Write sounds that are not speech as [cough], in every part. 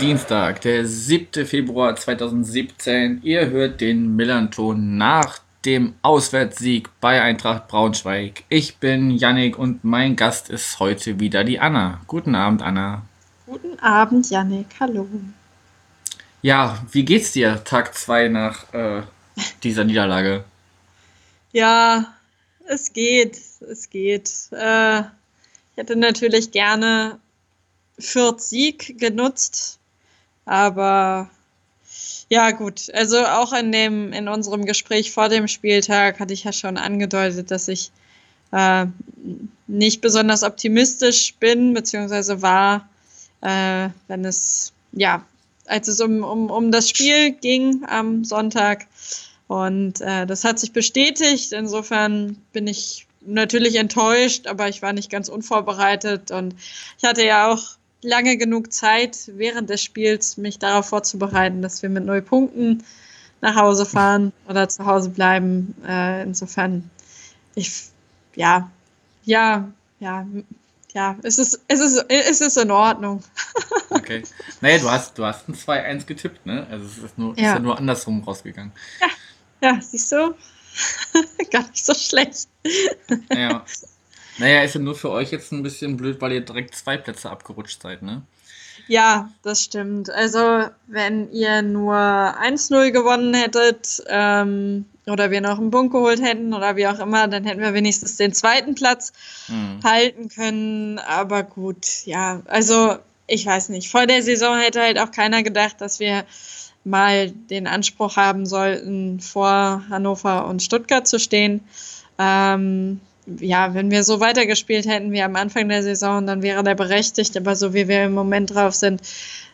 Dienstag, der 7. Februar 2017. Ihr hört den Millanton nach dem Auswärtssieg bei Eintracht Braunschweig. Ich bin Yannick und mein Gast ist heute wieder die Anna. Guten Abend, Anna. Guten Abend, Yannick. Hallo. Ja, wie geht's dir Tag 2 nach äh, dieser Niederlage? Ja, es geht. Es geht. Äh, ich hätte natürlich gerne Fürth Sieg genutzt, aber ja, gut. Also auch in dem, in unserem Gespräch vor dem Spieltag hatte ich ja schon angedeutet, dass ich äh, nicht besonders optimistisch bin, beziehungsweise war, äh, wenn es, ja, als es um, um, um das Spiel ging am Sonntag. Und äh, das hat sich bestätigt. Insofern bin ich natürlich enttäuscht, aber ich war nicht ganz unvorbereitet. Und ich hatte ja auch lange genug Zeit während des Spiels, mich darauf vorzubereiten, dass wir mit null Punkten nach Hause fahren oder zu Hause bleiben. Äh, insofern, ich, ja, ja, ja, ja, es ist, es ist, es ist in Ordnung. [laughs] okay. Naja, du hast, du hast ein 2-1 getippt, ne? Also es ist, nur, ja. ist ja nur andersrum rausgegangen. Ja, ja siehst du? [laughs] Gar nicht so schlecht. Ja. [laughs] Naja, ist ja nur für euch jetzt ein bisschen blöd, weil ihr direkt zwei Plätze abgerutscht seid, ne? Ja, das stimmt. Also, wenn ihr nur 1-0 gewonnen hättet ähm, oder wir noch einen Punkt geholt hätten oder wie auch immer, dann hätten wir wenigstens den zweiten Platz mhm. halten können. Aber gut, ja, also ich weiß nicht. Vor der Saison hätte halt auch keiner gedacht, dass wir mal den Anspruch haben sollten, vor Hannover und Stuttgart zu stehen. Ähm, ja, wenn wir so weitergespielt hätten wie am Anfang der Saison, dann wäre der berechtigt. Aber so wie wir im Moment drauf sind,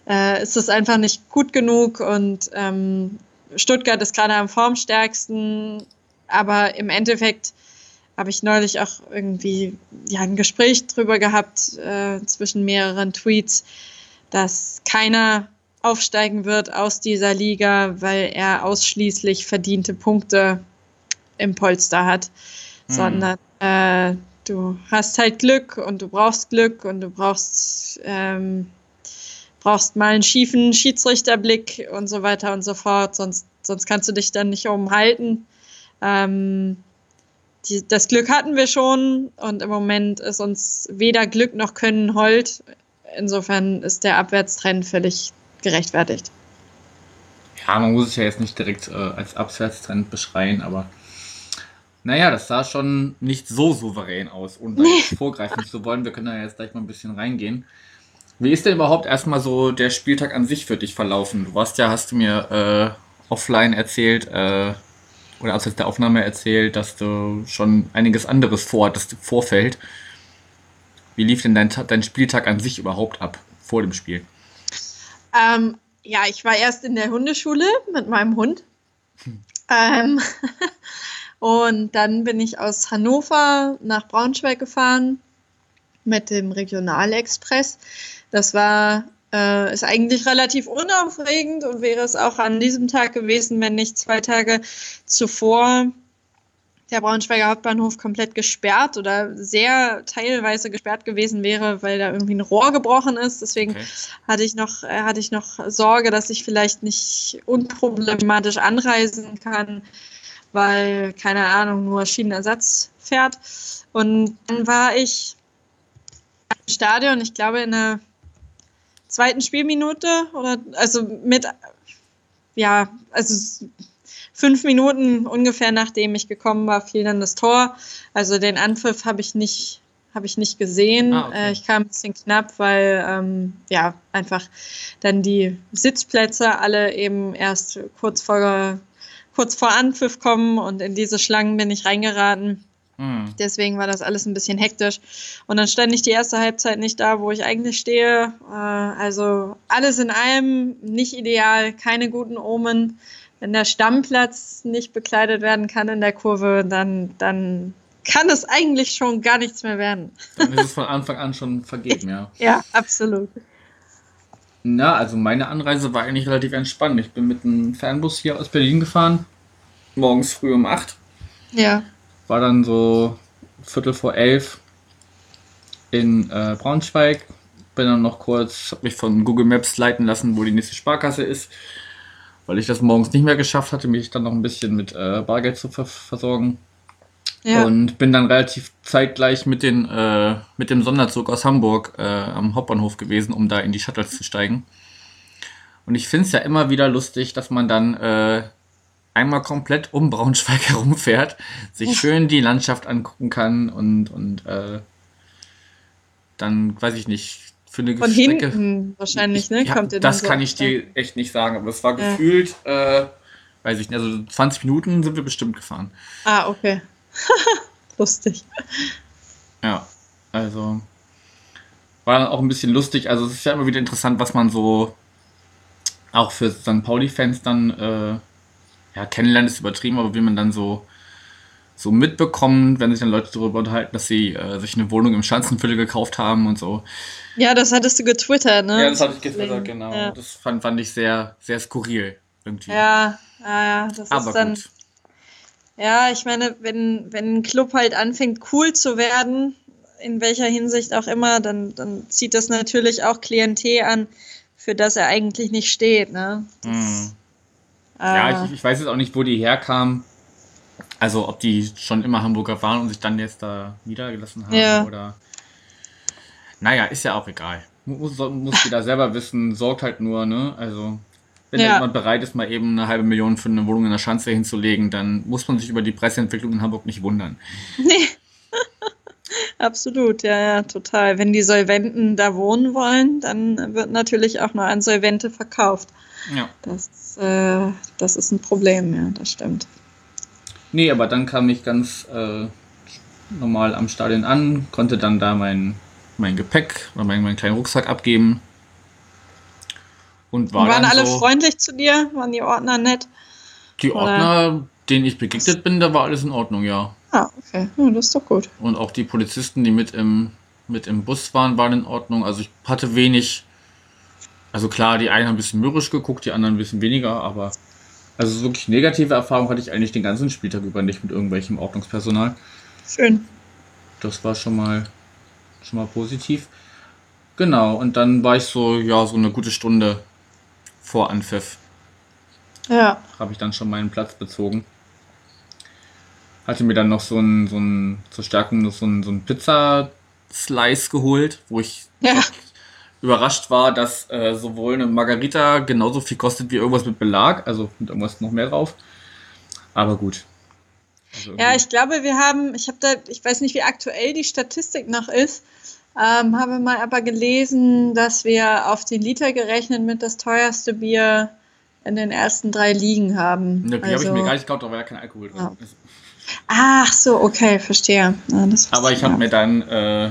äh, ist es einfach nicht gut genug. Und ähm, Stuttgart ist gerade am formstärksten. Aber im Endeffekt habe ich neulich auch irgendwie ja, ein Gespräch drüber gehabt äh, zwischen mehreren Tweets, dass keiner aufsteigen wird aus dieser Liga, weil er ausschließlich verdiente Punkte im Polster hat, hm. sondern äh, du hast halt Glück und du brauchst Glück und du brauchst, ähm, brauchst mal einen schiefen Schiedsrichterblick und so weiter und so fort, sonst, sonst kannst du dich dann nicht umhalten. Ähm, die, das Glück hatten wir schon und im Moment ist uns weder Glück noch Können hold. Insofern ist der Abwärtstrend völlig gerechtfertigt. Ja, man muss es ja jetzt nicht direkt äh, als Abwärtstrend beschreien, aber naja, das sah schon nicht so souverän aus, ohne nee. [laughs] vorgreifen zu wollen. Wir können da jetzt gleich mal ein bisschen reingehen. Wie ist denn überhaupt erstmal so der Spieltag an sich für dich verlaufen? Du warst ja, hast du mir äh, offline erzählt, äh, oder aus der Aufnahme erzählt, dass du schon einiges anderes vorhattest im Vorfeld. Wie lief denn dein, dein Spieltag an sich überhaupt ab, vor dem Spiel? Ähm, ja, ich war erst in der Hundeschule mit meinem Hund. Hm. Ähm, Und dann bin ich aus Hannover nach Braunschweig gefahren mit dem Regionalexpress. Das war äh, ist eigentlich relativ unaufregend und wäre es auch an diesem Tag gewesen, wenn nicht zwei Tage zuvor der Braunschweiger Hauptbahnhof komplett gesperrt oder sehr teilweise gesperrt gewesen wäre, weil da irgendwie ein Rohr gebrochen ist. Deswegen okay. hatte ich noch, äh, hatte ich noch Sorge, dass ich vielleicht nicht unproblematisch anreisen kann weil, keine Ahnung, nur Schienenersatz fährt. Und dann war ich im Stadion, ich glaube in der zweiten Spielminute oder also mit, ja, also fünf Minuten ungefähr nachdem ich gekommen war, fiel dann das Tor. Also den Anpfiff habe ich nicht habe ich nicht gesehen. Ah, okay. Äh, ich kam ein bisschen knapp, weil ähm, ja einfach dann die Sitzplätze alle eben erst kurz vor kurz vor Anpfiff kommen und in diese Schlangen bin ich reingeraten. Mhm. Deswegen war das alles ein bisschen hektisch. Und dann stand ich die erste Halbzeit nicht da, wo ich eigentlich stehe. Äh, also alles in allem nicht ideal, keine guten Omen. Wenn der Stammplatz nicht bekleidet werden kann in der Kurve, dann, dann kann es eigentlich schon gar nichts mehr werden. Dann ist es von Anfang an schon vergeben, ja. [laughs] ja, absolut. Na, also meine Anreise war eigentlich relativ entspannt. Ich bin mit einem Fernbus hier aus Berlin gefahren. Morgens früh um 8. Ja. War dann so Viertel vor elf in äh, Braunschweig. Bin dann noch kurz, hab mich von Google Maps leiten lassen, wo die nächste Sparkasse ist. Weil ich das morgens nicht mehr geschafft hatte, mich dann noch ein bisschen mit äh, Bargeld zu ver versorgen. Ja. Und bin dann relativ zeitgleich mit, den, äh, mit dem Sonderzug aus Hamburg äh, am Hauptbahnhof gewesen, um da in die Shuttles zu steigen. Und ich finde es ja immer wieder lustig, dass man dann äh, einmal komplett um Braunschweig [laughs] herumfährt, sich schön die Landschaft angucken kann und, und äh, dann, weiß ich nicht, für eine Von Strecke. hinten wahrscheinlich, ne? Ja, Kommt das so kann ich dir echt nicht sagen, aber es war Ja. gefühlt, äh, weiß ich nicht, also 20 Minuten sind wir bestimmt gefahren. Ah, okay. [laughs] Lustig. Ja, also war dann auch ein bisschen lustig. Also es ist ja immer wieder interessant, was man so auch für St. Pauli-Fans dann äh, ja, kennenlernt, ist übertrieben, aber wie man dann so so mitbekommt, wenn sich dann Leute darüber unterhalten, dass sie äh, sich eine Wohnung im Schanzenviertel gekauft haben und so. Ja, das hattest du getwittert, ne? Ja, das hatte ich getwittert, genau. Ja, Das fand, fand ich sehr, sehr skurril irgendwie. ja, ja, ja das aber ist dann. gut. Ja, ich meine, wenn, wenn ein Club halt anfängt, cool zu werden, in welcher Hinsicht auch immer, dann, dann zieht das natürlich auch Klientel an, für das er eigentlich nicht steht, ne? Mhm. Äh, Ja, ich, ich weiß jetzt auch nicht, wo die herkamen. Also, ob die schon immer Hamburger waren und sich dann jetzt da niedergelassen haben Ja. oder. Naja, ist ja auch egal. Muss, muss jeder selber wissen, sorgt halt nur, ne? Also, wenn Ja. da jemand bereit ist, mal eben eine halbe Million für eine Wohnung in der Schanze hinzulegen, dann muss man sich über die Preisentwicklung in Hamburg nicht wundern. Nee. [laughs] Absolut, ja, ja, total. Wenn die Solventen da wohnen wollen, dann wird natürlich auch nur an Solvente verkauft. Ja. Das, äh, das ist ein Problem, ja, das stimmt. Nee, aber dann kam ich ganz äh, normal am Stadion an, konnte dann da mein, mein Gepäck oder meinen, meinen kleinen Rucksack abgeben. Und war waren alle so, freundlich zu dir? Waren die Ordner nett? Die oder- Ordner, denen ich begegnet bin, da war alles in Ordnung, ja. Ah, okay. Ja, das ist doch gut. Und auch die Polizisten, die mit im, mit im Bus waren, waren in Ordnung. Also ich hatte wenig. Also klar, die einen haben ein bisschen mürrisch geguckt, die anderen ein bisschen weniger, aber also so wirklich negative Erfahrungen hatte ich eigentlich den ganzen Spieltag über nicht mit irgendwelchem Ordnungspersonal. Schön. Das war schon mal schon mal positiv. Genau, und dann war ich so, ja, so eine gute Stunde vor Anpfiff Ja. habe ich dann schon meinen Platz bezogen. Hatte mir dann noch so ein, so ein zur Stärkung noch so ein, so ein Pizza-Slice geholt, wo ich Ja. überrascht war, dass äh, sowohl eine Margarita genauso viel kostet wie irgendwas mit Belag, also mit irgendwas noch mehr drauf. Aber gut. Also Ja, ich glaube, wir haben, ich habe da, ich weiß nicht, wie aktuell die Statistik noch ist, ähm, habe mal aber gelesen, dass wir auf den Liter gerechnet mit das teuerste Bier in den ersten drei Ligen haben. Ne, die habe ich Also- mir gar nicht da war ja kein Alkohol drin. Ja. Ach so, okay, verstehe. Ja, Aber ich habe mir dann äh,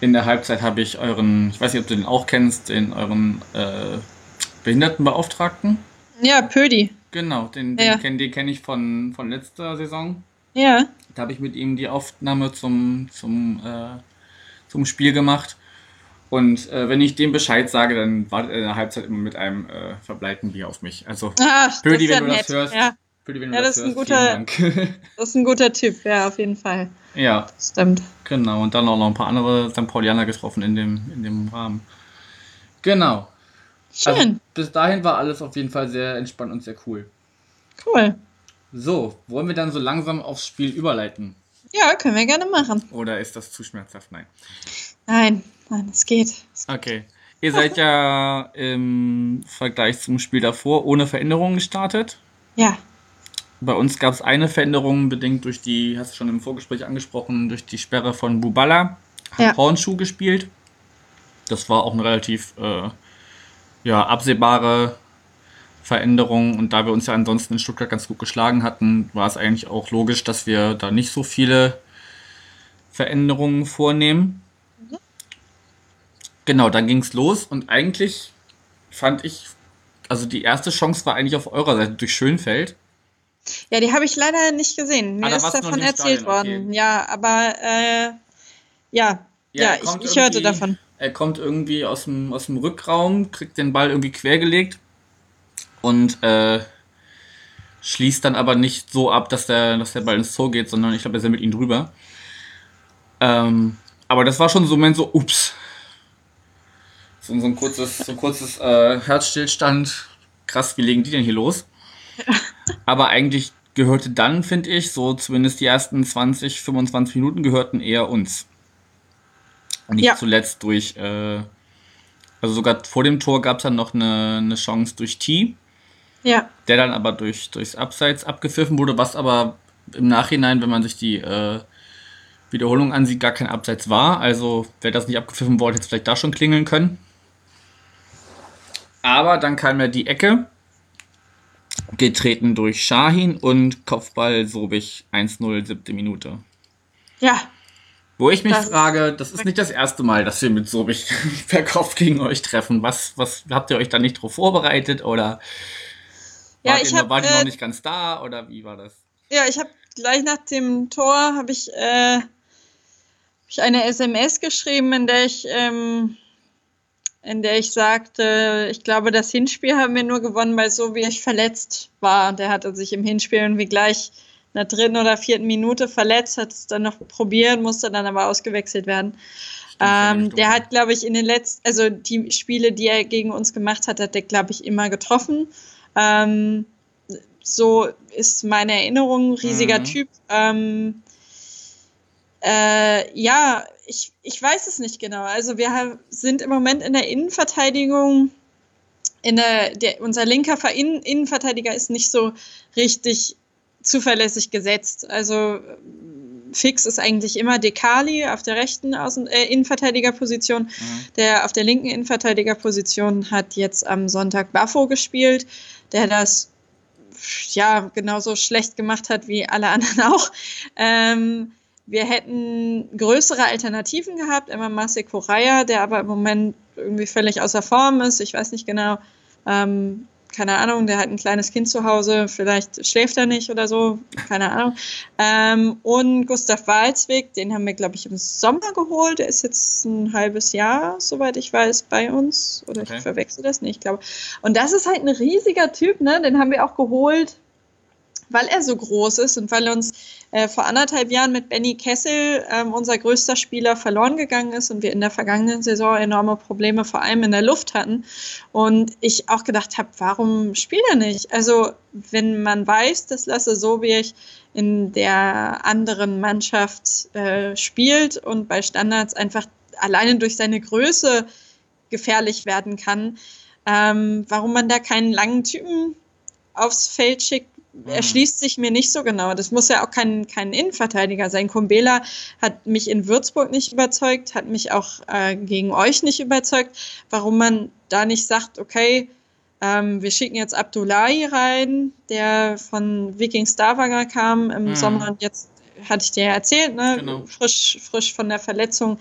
in der Halbzeit habe ich euren, ich weiß nicht, ob du den auch kennst, den euren äh, Behindertenbeauftragten. Ja, Pödi. Genau, den, den Ja. kenne kenn ich von, von letzter Saison. Ja. Da habe ich mit ihm die Aufnahme zum, zum, äh, zum Spiel gemacht. Und äh, wenn ich dem Bescheid sage, dann wartet er in der Halbzeit immer mit einem äh, verbleibten Bier auf mich. Also, Ah, das Pödi, ist ja wenn du das nett. hörst. Ja, Pödi, wenn Ja, du [laughs] das ist ein guter- das ist ein guter Typ, ja, auf jeden Fall. ja, Stimmt. genau. Und dann auch noch ein paar andere St. Paulianer getroffen in dem, in dem Rahmen. Genau. Schön, Also, bis dahin war alles auf jeden Fall sehr entspannt und sehr cool. cool. So, wollen wir dann so langsam aufs Spiel überleiten? Ja, können wir gerne machen. Oder ist das zu schmerzhaft? Nein. Nein, nein, es geht. Okay. Ihr seid ja im Vergleich zum Spiel davor ohne Veränderungen gestartet. Ja, Bei uns gab es eine Veränderung, bedingt durch die, hast du schon im Vorgespräch angesprochen, durch die Sperre von Bubala. Hat Ja. Hornschuh gespielt. Das war auch eine relativ äh, ja, absehbare Veränderung. Und da wir uns ja ansonsten in Stuttgart ganz gut geschlagen hatten, war es eigentlich auch logisch, dass wir da nicht so viele Veränderungen vornehmen. Genau, dann ging es los und eigentlich fand ich, also die erste Chance war eigentlich auf eurer Seite durch Schönfeld. Ja, die habe ich leider nicht gesehen. Mir Ah, da ist davon erzählt Stadion, okay. worden. Ja, aber äh, ja, ja, er ich, ich hörte davon. Er kommt irgendwie aus dem, aus dem Rückraum, kriegt den Ball irgendwie quergelegt und äh, schließt dann aber nicht so ab, dass der, dass der Ball ins Tor geht, sondern ich glaube, er ist ja mit ihm drüber. Ähm, aber das war schon so ein Moment so, ups. So, so ein kurzes, so ein kurzes äh, Herzstillstand. Krass, wie legen die denn hier los? [laughs] Aber eigentlich gehörte dann, finde ich, so zumindest die ersten 20, 25 Minuten gehörten eher uns. Nicht Ja. zuletzt durch, äh, also sogar vor dem Tor gab es dann noch eine, eine Chance durch T, Ja, der dann aber durch, durchs Abseits abgepfiffen wurde, was aber im Nachhinein, wenn man sich die äh, Wiederholung ansieht, gar kein Abseits war. Also wer das nicht abgepfiffen wollte, hätte vielleicht da schon klingeln können. Aber dann kam ja die Ecke, getreten durch Shahin und Kopfball Sobich 1-0, siebte Minute. ja, Wo ich mich Das- frage, das ist nicht das erste Mal, dass wir mit Sobich [laughs] per Kopf gegen euch treffen. Was, was habt ihr euch da nicht drauf vorbereitet oder Ja, ich hab, wart ihr äh, noch nicht ganz da oder wie war das? ja, ich habe gleich nach dem Tor habe ich, äh, hab ich eine SMS geschrieben, in der ich, ähm, in der ich sagte, ich glaube, das Hinspiel haben wir nur gewonnen, weil so wie ich verletzt war. Der hatte sich im Hinspiel irgendwie gleich in der dritten oder vierten Minute verletzt, hat es dann noch probiert, musste dann aber ausgewechselt werden. Ähm, der hat, glaube ich, in den letzten, also die Spiele, die er gegen uns gemacht hat, hat er, glaube ich, immer getroffen. Ähm, so ist meine Erinnerung, riesiger Mhm. Typ. Ähm, äh, ja, ich, ich weiß es nicht genau. Also wir haben, sind im Moment in der Innenverteidigung, in der, der, unser linker Innen- Innenverteidiger ist nicht so richtig zuverlässig gesetzt. Also fix ist eigentlich immer Dekali auf der rechten Außen äh, Innenverteidigerposition. Mhm. Der auf der linken Innenverteidigerposition hat jetzt am Sonntag Baffo gespielt, der das ja genauso schlecht gemacht hat wie alle anderen [laughs] auch. Ähm, wir hätten größere Alternativen gehabt, immer Marce Correa, der aber im Moment irgendwie völlig außer Form ist. Ich weiß nicht genau. Ähm, keine Ahnung, der hat ein kleines Kind zu Hause, vielleicht schläft er nicht oder so, keine Ahnung. Ähm, und Gustav Walzwig, den haben wir, glaube ich, im Sommer geholt. Der ist jetzt ein halbes Jahr, soweit ich weiß, bei uns. Oder Okay. ich verwechsel das nicht, ich glaube. Und das ist halt ein riesiger Typ, ne? Den haben wir auch geholt, weil er so groß ist und weil uns äh, vor anderthalb Jahren mit Benny Kessel ähm, unser größter Spieler verloren gegangen ist und wir in der vergangenen Saison enorme Probleme vor allem in der Luft hatten. Und ich auch gedacht habe, warum spielt er nicht? Also, wenn man weiß, dass Lasse Sobiech in der anderen Mannschaft äh, spielt und bei Standards einfach alleine durch seine Größe gefährlich werden kann, ähm, warum man da keinen langen Typen aufs Feld schickt, erschließt sich mir nicht so genau. Das muss ja auch kein, kein Innenverteidiger sein. Kumbela hat mich in Würzburg nicht überzeugt, hat mich auch äh, gegen euch nicht überzeugt. Warum man da nicht sagt, okay, ähm, wir schicken jetzt Abdullahi rein, der von Viking Stavanger kam im Mhm. Sommer und jetzt hatte ich dir ja erzählt, ne, Genau. frisch, frisch von der Verletzung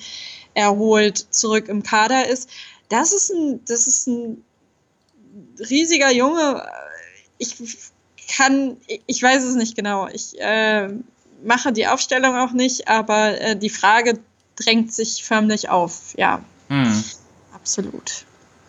erholt zurück im Kader ist. Das ist ein, das ist ein riesiger Junge. Ich kann, ich weiß es nicht genau. Ich äh, mache die Aufstellung auch nicht, aber äh, die Frage drängt sich förmlich auf. Ja, Hm. absolut.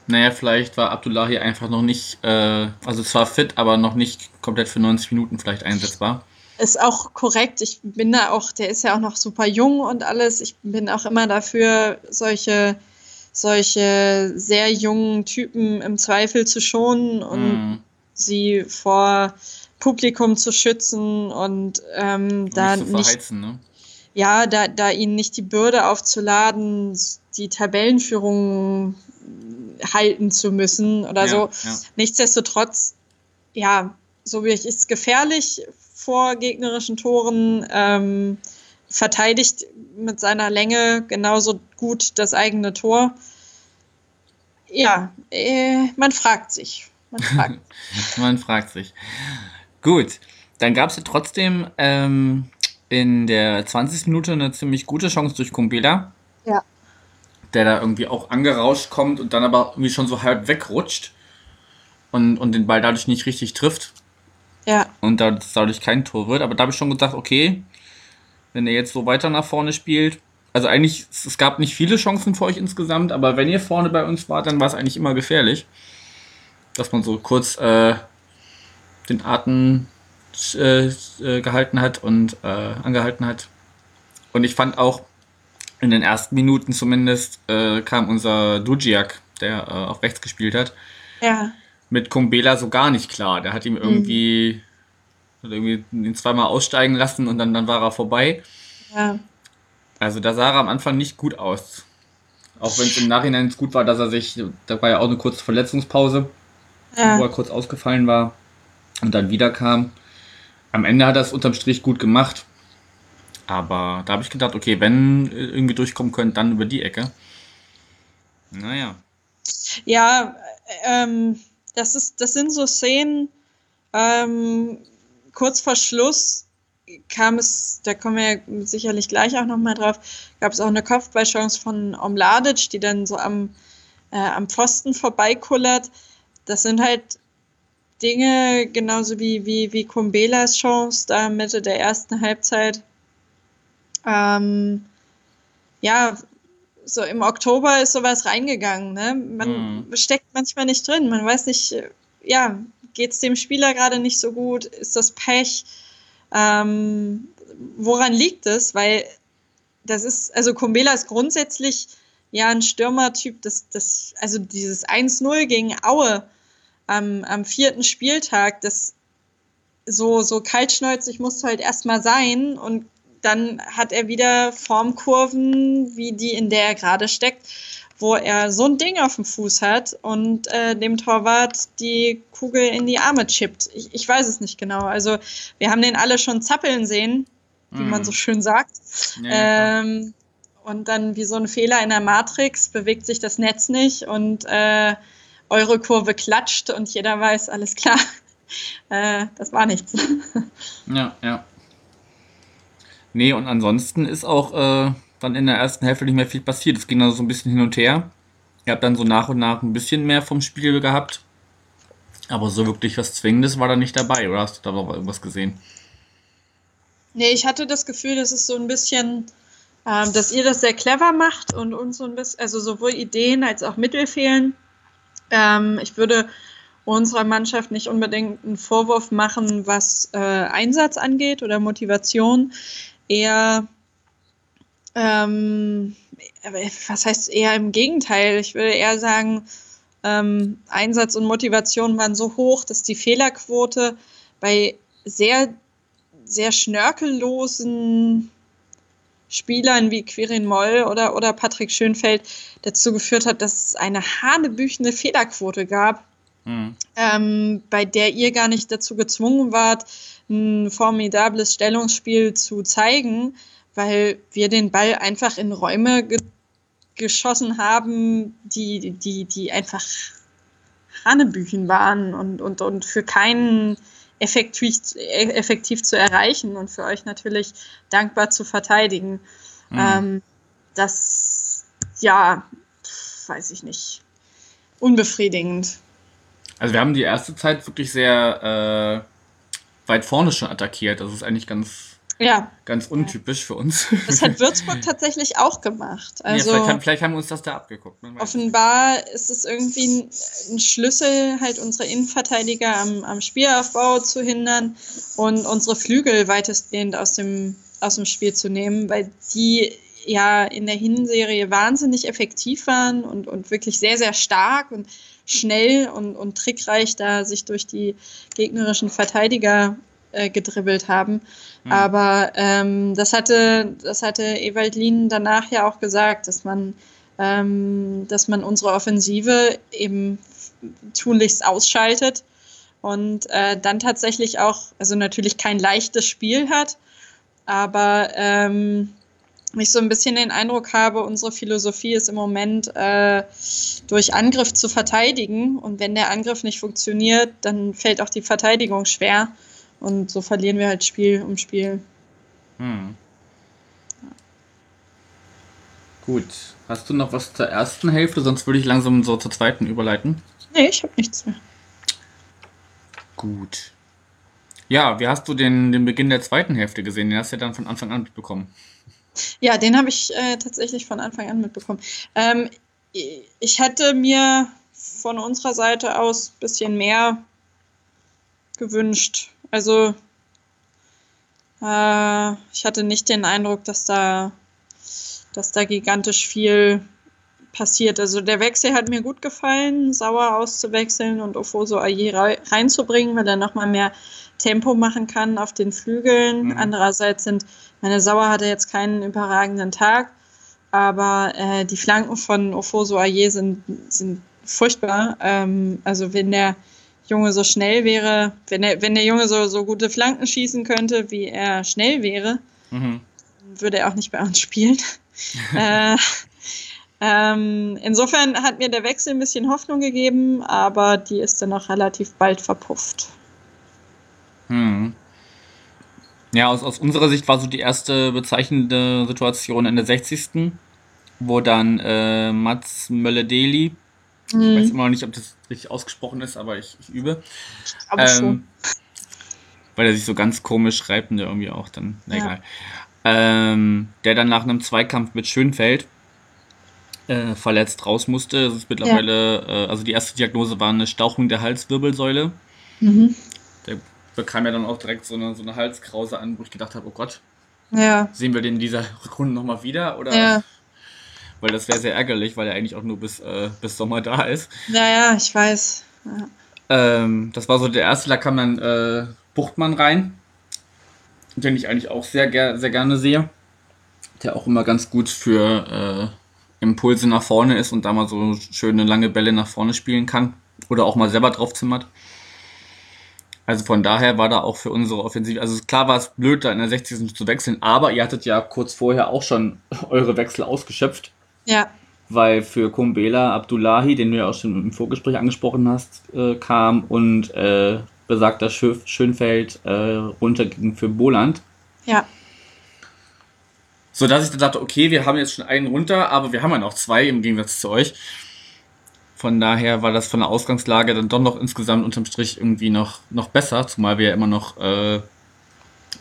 Naja, vielleicht war Abdullahi einfach noch nicht, äh, also zwar fit, aber noch nicht komplett für 90 Minuten vielleicht einsetzbar. Ist auch korrekt. Ich bin da auch, der ist ja auch noch super jung und alles. Ich bin auch immer dafür, solche, solche sehr jungen Typen im Zweifel zu schonen und Hm. Sie vor Publikum zu schützen und ähm, da nicht zu nicht verheizen, ne? ja, da, da ihnen nicht die Bürde aufzuladen, die Tabellenführung halten zu müssen oder Ja, so. ja. Nichtsdestotrotz, ja, so wie ich ist gefährlich vor gegnerischen Toren, ähm, verteidigt mit seiner Länge genauso gut das eigene Tor. Ja, äh, man fragt sich. Man fragt. [laughs] Man fragt sich. Gut, dann gab es ja trotzdem ähm, in der 20. Minute eine ziemlich gute Chance durch Kumbela. Ja. Der da irgendwie auch angerauscht kommt und dann aber irgendwie schon so halb wegrutscht und, und den Ball dadurch nicht richtig trifft ja, und dadurch, dadurch kein Tor wird. Aber da habe ich schon gedacht, okay, wenn er jetzt so weiter nach vorne spielt, also eigentlich, es gab nicht viele Chancen für euch insgesamt, aber wenn ihr vorne bei uns wart, dann war es eigentlich immer gefährlich. Dass man so kurz äh, den Atem äh, äh, gehalten hat und äh, angehalten hat. Und ich fand auch, in den ersten Minuten zumindest, äh, kam unser Dujiak, der äh, auf rechts gespielt hat, Ja. mit Kumbela so gar nicht klar. Der hat ihm irgendwie, hat irgendwie ihn zweimal aussteigen lassen und dann, dann war er vorbei. Ja. Also da sah er am Anfang nicht gut aus. Auch wenn es im Nachhinein gut war, dass er sich, da war ja auch eine kurze Verletzungspause, wo Ja. er kurz ausgefallen war und dann wieder kam. Am Ende hat er es unterm Strich gut gemacht. Aber da habe ich gedacht, okay, wenn irgendwie durchkommen könnt, dann über die Ecke. Naja. Ja, ähm, das ist, das sind so Szenen, ähm, kurz vor Schluss kam es, da kommen wir ja sicherlich gleich auch nochmal drauf, gab es auch eine Kopfballchance von Omladic, die dann so am, äh, am Pfosten vorbeikullert. Das sind halt Dinge, genauso wie, wie, wie Kumbelas Chance da Mitte der ersten Halbzeit. Ähm, ja, so im Oktober ist sowas reingegangen. Ne? Man Mhm. steckt manchmal nicht drin. Man weiß nicht, ja, geht es dem Spieler gerade nicht so gut? Ist das Pech? Ähm, woran liegt es? Weil das ist, also Kumbela ist grundsätzlich ja ein Stürmertyp, das, das, also dieses 1-0 gegen Aue am, am vierten Spieltag, das so, so kaltschnäuzig musst du halt erstmal sein und dann hat er wieder Formkurven, wie die, in der er gerade steckt, wo er so ein Ding auf dem Fuß hat und äh, dem Torwart die Kugel in die Arme chippt. Ich, ich weiß es nicht genau. Also wir haben den alle schon zappeln sehen, wie Mhm. man so schön sagt. Ja, ähm, und dann wie so ein Fehler in der Matrix bewegt sich das Netz nicht und äh, eure Kurve klatscht und jeder weiß, alles klar, [laughs] äh, das war nichts. [laughs] ja, ja. Nee, und ansonsten ist auch äh, dann in der ersten Hälfte nicht mehr viel passiert. Es ging also so ein bisschen hin und her. Ihr habt dann so nach und nach ein bisschen mehr vom Spiel gehabt. Aber so wirklich was Zwingendes war da nicht dabei, oder hast du da noch irgendwas gesehen? Nee, ich hatte das Gefühl, das ist so ein bisschen, ähm, dass ihr das sehr clever macht und uns so ein bisschen, also sowohl Ideen als auch Mittel fehlen. Ähm, ich würde unserer Mannschaft nicht unbedingt einen Vorwurf machen, was äh, Einsatz angeht oder Motivation. Eher, ähm, was heißt eher im Gegenteil? Ich würde eher sagen, ähm, Einsatz und Motivation waren so hoch, dass die Fehlerquote bei sehr sehr schnörkellosen Spielern wie Quirin Moll oder, oder Patrick Schönfeld dazu geführt hat, dass es eine hanebüchene Fehlerquote gab, Hm. ähm, bei der ihr gar nicht dazu gezwungen wart, ein formidables Stellungsspiel zu zeigen, weil wir den Ball einfach in Räume ge geschossen haben, die, die, die einfach Hanebüchen waren und, und, und für keinen effektiv, effektiv zu erreichen und für euch natürlich dankbar zu verteidigen. Mhm. Ähm, das, ja, weiß ich nicht, unbefriedigend. Also wir haben die erste Zeit wirklich sehr äh, weit vorne schon attackiert. Das ist eigentlich ganz, Ja, ganz untypisch für uns. das hat [laughs] Würzburg tatsächlich auch gemacht. Also ja, vielleicht, haben, vielleicht haben wir uns das da abgeguckt. Offenbar ist es irgendwie ein, ein Schlüssel, halt unsere Innenverteidiger am, am Spielaufbau zu hindern und unsere Flügel weitestgehend aus dem, aus dem Spiel zu nehmen, weil die ja in der Hinserie wahnsinnig effektiv waren und, und wirklich sehr, sehr stark und schnell und, und trickreich da sich durch die gegnerischen Verteidiger äh, gedribbelt haben. Mhm. Aber ähm, das hatte, das hatte Ewald Lien danach ja auch gesagt, dass man, ähm, dass man unsere Offensive eben tunlichst ausschaltet und äh, dann tatsächlich auch, also natürlich kein leichtes Spiel hat, aber ähm, ich so ein bisschen den Eindruck habe, unsere Philosophie ist im Moment äh, durch Angriff zu verteidigen. Und wenn der Angriff nicht funktioniert, dann fällt auch die Verteidigung schwer. Und so verlieren wir halt Spiel um Spiel. Hm. Gut. Hast du noch was zur ersten Hälfte? Sonst würde ich langsam so zur zweiten überleiten. Nee, ich habe nichts mehr. Gut. Ja, wie hast du den, den Beginn der zweiten Hälfte gesehen? Den hast du ja dann von Anfang an mitbekommen. Ja, den habe ich äh, tatsächlich von Anfang an mitbekommen. Ähm, ich hätte mir von unserer Seite aus ein bisschen mehr gewünscht. Also äh, ich hatte nicht den Eindruck, dass da, dass da gigantisch viel passiert. Also der Wechsel hat mir gut gefallen, Sauer auszuwechseln und Ofoso Aye reinzubringen, weil er nochmal mehr Tempo machen kann auf den Flügeln. Mhm. Andererseits sind, meine Sauer hatte jetzt keinen überragenden Tag, aber äh, die Flanken von Ofoso Aye sind, sind furchtbar. Ähm, also wenn der Junge so schnell wäre, wenn der, wenn der Junge so, so gute Flanken schießen könnte, wie er schnell wäre, mhm. würde er auch nicht bei uns spielen. [laughs] äh, ähm, insofern hat mir der Wechsel ein bisschen Hoffnung gegeben, aber die ist dann auch relativ bald verpufft. Hm. Ja, aus, aus unserer Sicht war so die erste bezeichnende Situation in der 60. wo dann äh, Mats Mölle-Deli, hm. ich weiß immer noch nicht, ob das richtig ausgesprochen ist, aber ich, ich übe. Aber ähm, schon. Weil er sich so ganz komisch schreibt und der irgendwie auch dann, na ja. egal. Ähm, der dann nach einem Zweikampf mit Schönfeld äh, verletzt raus musste. Es ist mittlerweile, ja. äh, also die erste Diagnose war eine Stauchung der Halswirbelsäule. Mhm. Der bekam ja dann auch direkt so eine, so eine Halskrause an, wo ich gedacht habe, oh Gott, ja. sehen wir den in dieser Runde nochmal wieder? Oder? Ja. Weil das wäre sehr ärgerlich, weil er eigentlich auch nur bis, äh, bis Sommer da ist. Ja, ja, ich weiß. Ja. Ähm, das war so der erste, da kam dann äh, Buchtmann rein, den ich eigentlich auch sehr, ger sehr gerne sehe. Der auch immer ganz gut für äh, Impulse nach vorne ist und da mal so schöne lange Bälle nach vorne spielen kann oder auch mal selber draufzimmert. Also von daher war da auch für unsere Offensive, also klar war es blöd, da in der 60. zu wechseln, aber ihr hattet ja kurz vorher auch schon [laughs] eure Wechsel ausgeschöpft. Ja. Weil für Kumbela Abdullahi, den du ja auch schon im Vorgespräch angesprochen hast, äh, kam und äh, besagter Schönfeld äh, runterging für Boland. Ja. So dass ich dann dachte, okay, wir haben jetzt schon einen runter, aber wir haben ja noch zwei im Gegensatz zu euch. Von daher war das von der Ausgangslage dann doch noch insgesamt unterm Strich irgendwie noch, noch besser, zumal wir ja immer noch äh,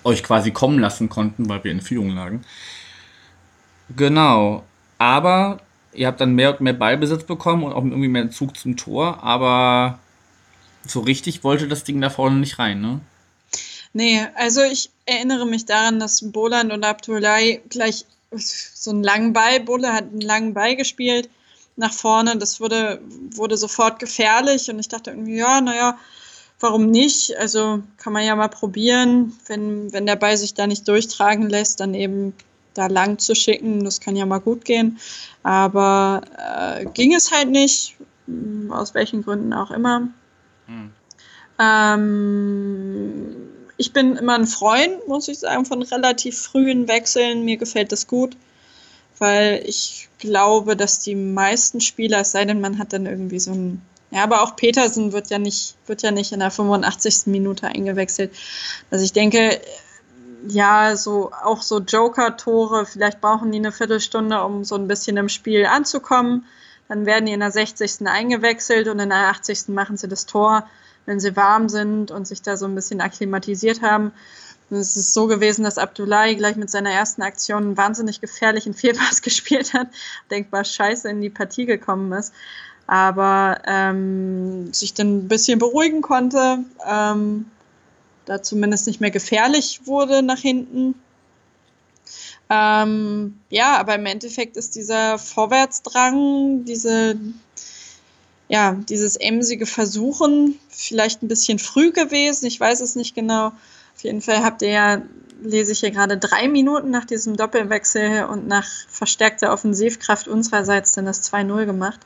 euch quasi kommen lassen konnten, weil wir in Führung lagen. Genau. Aber ihr habt dann mehr und mehr Ballbesitz bekommen und auch irgendwie mehr Zug zum Tor, aber so richtig wollte das Ding da vorne nicht rein, ne? Nee, also ich erinnere mich daran, dass Boland und Abdullahi gleich so einen langen Ball, Bulle hat einen langen Ball gespielt nach vorne. Das wurde, wurde sofort gefährlich und ich dachte irgendwie, ja, naja, warum nicht? Also kann man ja mal probieren, wenn, wenn der Ball sich da nicht durchtragen lässt, dann eben da lang zu schicken. Das kann ja mal gut gehen. Aber äh, ging es halt nicht, aus welchen Gründen auch immer. Hm. Ähm, ich bin immer ein Freund, muss ich sagen, von relativ frühen Wechseln. Mir gefällt das gut, weil ich glaube, dass die meisten Spieler, es sei denn, man hat dann irgendwie so ein ja, aber auch Petersen wird ja nicht, wird ja nicht in der 85. Minute eingewechselt. Also ich denke, ja, so auch so Joker-Tore, vielleicht brauchen die eine Viertelstunde, um so ein bisschen im Spiel anzukommen. Dann werden die in der 60. eingewechselt und in der 80. machen sie das Tor wenn sie warm sind und sich da so ein bisschen akklimatisiert haben. Und es ist so gewesen, dass Abdullahi gleich mit seiner ersten Aktion einen wahnsinnig gefährlichen Fehlpass [laughs] gespielt hat, denkbar scheiße in die Partie gekommen ist, aber ähm, sich dann ein bisschen beruhigen konnte, ähm, da zumindest nicht mehr gefährlich wurde nach hinten. Ähm, ja, aber im Endeffekt ist dieser Vorwärtsdrang, diese ja, dieses emsige Versuchen vielleicht ein bisschen früh gewesen. Ich weiß es nicht genau. Auf jeden Fall habt ihr ja, lese ich hier gerade, drei Minuten nach diesem Doppelwechsel und nach verstärkter Offensivkraft unsererseits dann das 2-0 gemacht.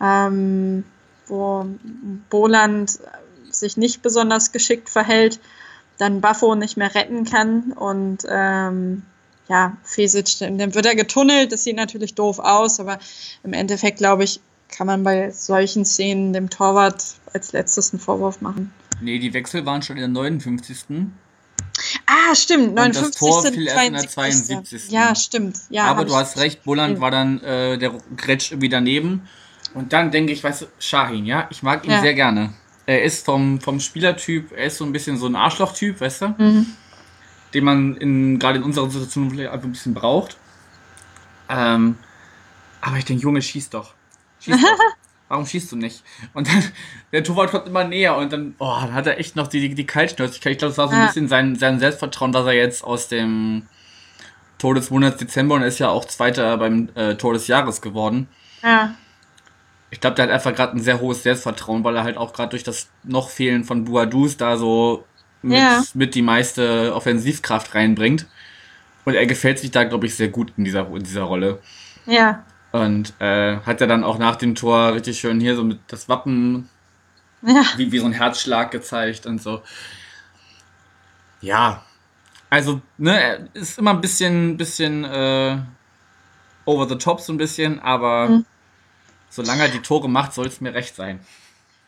Ähm, wo Boland sich nicht besonders geschickt verhält, dann Buffo nicht mehr retten kann und ähm, ja, Fesic, dann wird er getunnelt, das sieht natürlich doof aus, aber im Endeffekt glaube ich, kann man bei solchen Szenen dem Torwart als letztes einen Vorwurf machen. Nee, die Wechsel waren schon in der 59. Ah, stimmt. 59. Und das Tor fiel erst in der 72. Ja, stimmt. Ja, Aber du hast recht, Bulland war dann äh, der Gretsch irgendwie daneben. Und dann denke ich, weißt du, Shahin, ja, ich mag ihn ja. sehr gerne. Er ist vom, vom Spielertyp, er ist so ein bisschen so ein Arschlochtyp, weißt du? Mhm. den man in, gerade in unserer Situation vielleicht einfach ein bisschen braucht. Ähm, aber ich denke, Junge, schieß doch. Schieß doch. [laughs] Warum schießt du nicht? Und dann, der Torwart kommt immer näher und dann, oh, dann hat er echt noch die, die, die Kaltschnäuzigkeit. Ich glaube, das war so ein Ja. bisschen sein, sein Selbstvertrauen, dass er jetzt aus dem Tor des Monats Dezember und er ist ja auch Zweiter beim äh, Tor des Jahres geworden. Ja, Ich glaube, der hat einfach gerade ein sehr hohes Selbstvertrauen, weil er halt auch gerade durch das noch Fehlen von Buadus da so mit, Ja. mit die meiste Offensivkraft reinbringt. Und er gefällt sich da, glaube ich, sehr gut in dieser, in dieser Rolle. ja, Und äh, hat er dann auch nach dem Tor richtig schön hier so mit das Wappen ja. wie, wie so ein Herzschlag gezeigt und so. Ja. Also, ne, er ist immer ein bisschen, bisschen äh, over the top so ein bisschen, aber Mhm. Solange er die Tore macht, soll es mir recht sein.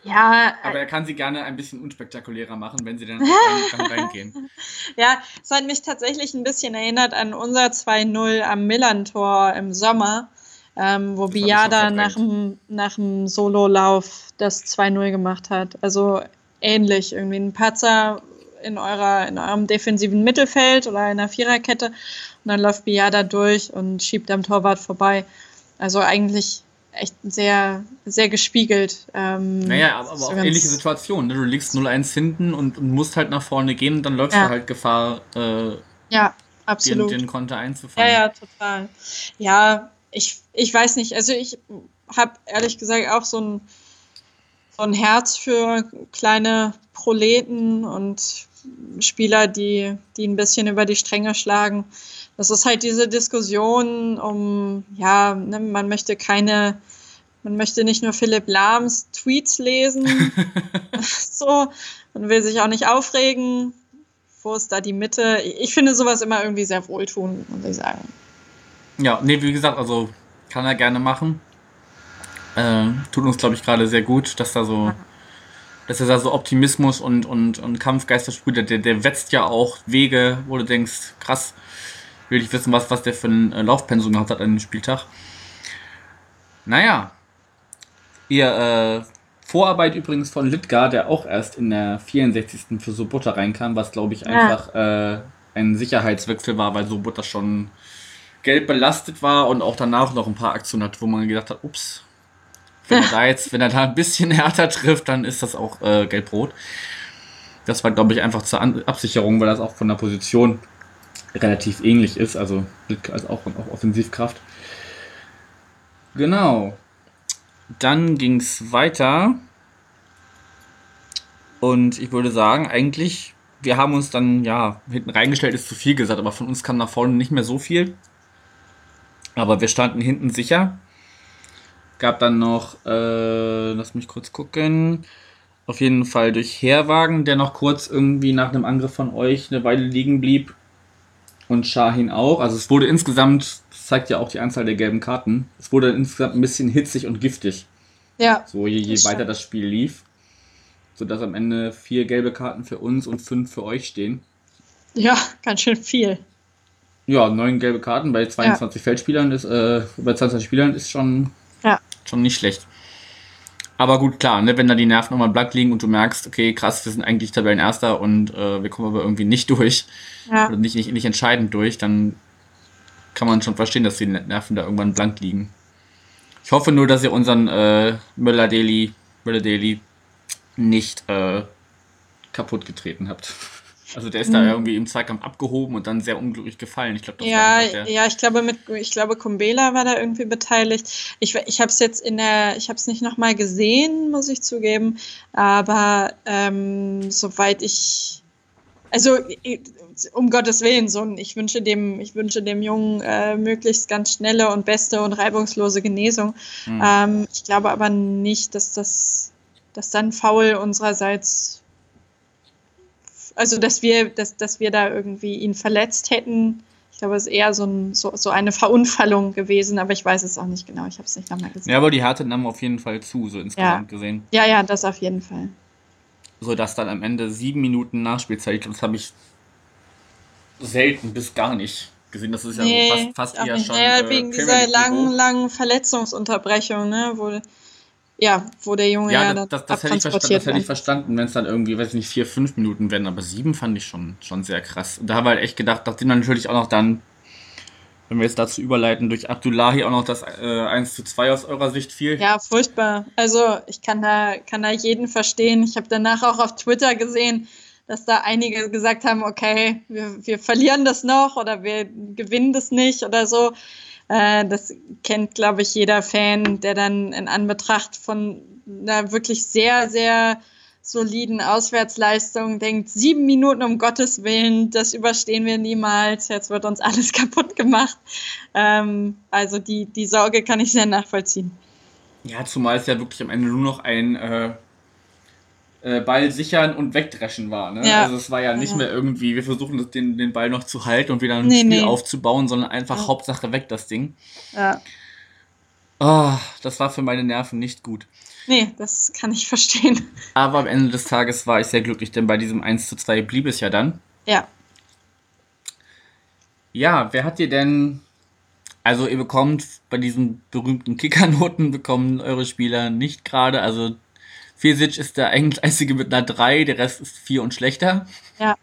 Ja, Aber er kann sie gerne ein bisschen unspektakulärer machen, wenn sie dann [laughs] rein, dann reingehen. Ja, es hat mich tatsächlich ein bisschen erinnert an unser 2-0 am Millantor im Sommer, ähm, wo Biada nach dem, nach dem Sololauf das 2-0 gemacht hat. Also ähnlich, irgendwie ein Patzer in, eurer, in eurem defensiven Mittelfeld oder in einer Viererkette und dann läuft Biada durch und schiebt am Torwart vorbei. Also eigentlich echt sehr, sehr gespiegelt. Ähm, Naja, aber, aber auch ähnliche Situationen. Ne? Du liegst 0-1 hinten und, und musst halt nach vorne gehen und dann läufst Ja. du halt Gefahr, äh, Ja, den, absolut. den Konter Ja, einzufangen. ja, total. Ja, ich, ich weiß nicht. Also ich habe ehrlich gesagt auch so ein, so ein Herz für kleine Proleten und Spieler, die, die ein bisschen über die Stränge schlagen. Das ist halt diese Diskussion um, ja, ne, man möchte keine, man möchte nicht nur Philipp Lahms Tweets lesen, [laughs] [laughs] so, man will sich auch nicht aufregen. Wo ist da die Mitte? Ich finde sowas immer irgendwie sehr wohltuend, muss ich sagen. Ja, nee, wie gesagt, also kann er gerne machen. Äh, tut uns, glaube ich, gerade sehr gut, dass da so, dass er da so Optimismus und, und, und Kampfgeist versprüht. Der, der wetzt ja auch Wege, wo du denkst, krass, will ich wissen, was, was der für ein äh, Laufpensum gehabt hat an dem Spieltag. Naja. Ihr äh, Vorarbeit übrigens von Littgar, der auch erst in der 64. für Sobota reinkam, was glaube ich Ja. einfach äh, ein Sicherheitswechsel war, weil Sobota schon gelb belastet war und auch danach noch ein paar Aktionen hat, wo man gedacht hat, ups, wenn er da [laughs] jetzt, wenn er da ein bisschen härter trifft, dann ist das auch äh, gelb-rot. Das war, glaube ich, einfach zur An Absicherung, weil das auch von der Position relativ ähnlich ist, also, also auch, auch Offensivkraft. Genau. Dann ging es weiter. Und ich würde sagen, eigentlich, wir haben uns dann, ja, hinten reingestellt, ist zu viel gesagt, aber von uns kam nach vorne nicht mehr so viel. Aber wir standen hinten sicher. Gab dann noch, äh, lass mich kurz gucken. Auf jeden Fall durch Herwagen, der noch kurz irgendwie nach einem Angriff von euch eine Weile liegen blieb. Und Shahin auch. Also es wurde insgesamt, das zeigt ja auch die Anzahl der gelben Karten, es wurde insgesamt ein bisschen hitzig und giftig. Ja, So je, je Das weiter das Spiel lief. Sodass am Ende vier gelbe Karten für uns und fünf für euch stehen. ja, ganz schön viel. Ja, neun gelbe Karten bei 22 Feldspielern ist, äh, bei 22 Spielern ist schon, Ja. schon nicht schlecht. Aber gut, klar, ne, wenn da die Nerven nochmal blank liegen und du merkst, okay, krass, wir sind eigentlich Tabellenerster und äh, wir kommen aber irgendwie nicht [laughs] durch Ja, oder nicht, nicht, nicht entscheidend durch, dann kann man schon verstehen, dass die Nerven da irgendwann blank liegen. Ich hoffe nur, dass ihr unseren äh, Müller-Daily Müller-Daily nicht äh, kaputt getreten habt. [laughs] Also der ist da Mhm. irgendwie im Zweikampf abgehoben und dann sehr unglücklich gefallen. Ich glaube, das ja, war einfach der. ja, ich glaube mit, ich glaube Kumbela war da irgendwie beteiligt. Ich, ich habe es jetzt in der, ich habe es nicht nochmal gesehen, muss ich zugeben, aber ähm, soweit ich, also um Gottes Willen, so ein, ich wünsche dem, ich wünsche dem Jungen äh, möglichst ganz schnelle und beste und reibungslose Genesung. Hm. Ähm, ich glaube aber nicht, dass das, dass dann faul unsererseits, also dass wir, dass, dass wir da irgendwie ihn verletzt hätten. Ich glaube, es ist eher so, ein, so, so eine Verunfallung gewesen, aber ich weiß es auch nicht genau. Ich habe es nicht nochmal gesehen. Ja, aber die Härte nahm auf jeden Fall zu, so insgesamt gesehen. Ja, ja, das auf jeden Fall. So dass dann am Ende sieben Minuten Nachspielzeit, das habe ich selten bis gar nicht gesehen. Das ist ja Nee, so fast, fast eher nicht. schon. Naja, äh, wegen Premier dieser langen, langen Verletzungsunterbrechung, ne, wo ja, wo der Junge ja, ja das, das, das hätte ich, verstanden, das hätte ich verstanden, wenn es dann irgendwie, weiß ich nicht, vier, fünf Minuten werden, aber sieben fand ich schon, schon sehr krass. Und da haben wir halt echt gedacht, nachdem dann natürlich auch noch dann, wenn wir jetzt dazu überleiten, durch Abdullahi auch noch das äh, 1 zu 2 aus eurer Sicht fiel. Ja, furchtbar. Also ich kann da, kann da jeden verstehen. Ich habe danach auch auf Twitter gesehen, dass da einige gesagt haben, okay, wir, wir verlieren das noch oder wir gewinnen das nicht oder so. Äh, das kennt, glaube ich, jeder Fan, der dann in Anbetracht von einer wirklich sehr, sehr soliden Auswärtsleistung denkt, sieben Minuten um Gottes Willen, das überstehen wir niemals, jetzt wird uns alles [laughs] kaputt gemacht. Ähm, also die, die Sorge kann ich sehr nachvollziehen. Ja, zumal es ja wirklich am Ende nur noch ein äh, äh, Ball sichern und wegdreschen war. Ne? Ja. Also es war ja nicht ja. mehr irgendwie, wir versuchen den, den Ball noch zu halten und wieder ein nee, Spiel nee. aufzubauen, sondern einfach ja. Hauptsache weg das Ding. Ja. Oh, das war für meine Nerven nicht gut. Nee, das kann ich verstehen. Aber am Ende des Tages war ich sehr glücklich, denn bei diesem 1 zu 2 blieb es ja dann. Ja. Ja, wer hat dir denn, also ihr bekommt bei diesen berühmten Kickernoten bekommen eure Spieler nicht gerade, also Fesic ist der einzige mit einer 3, der Rest ist 4 und schlechter. Ja.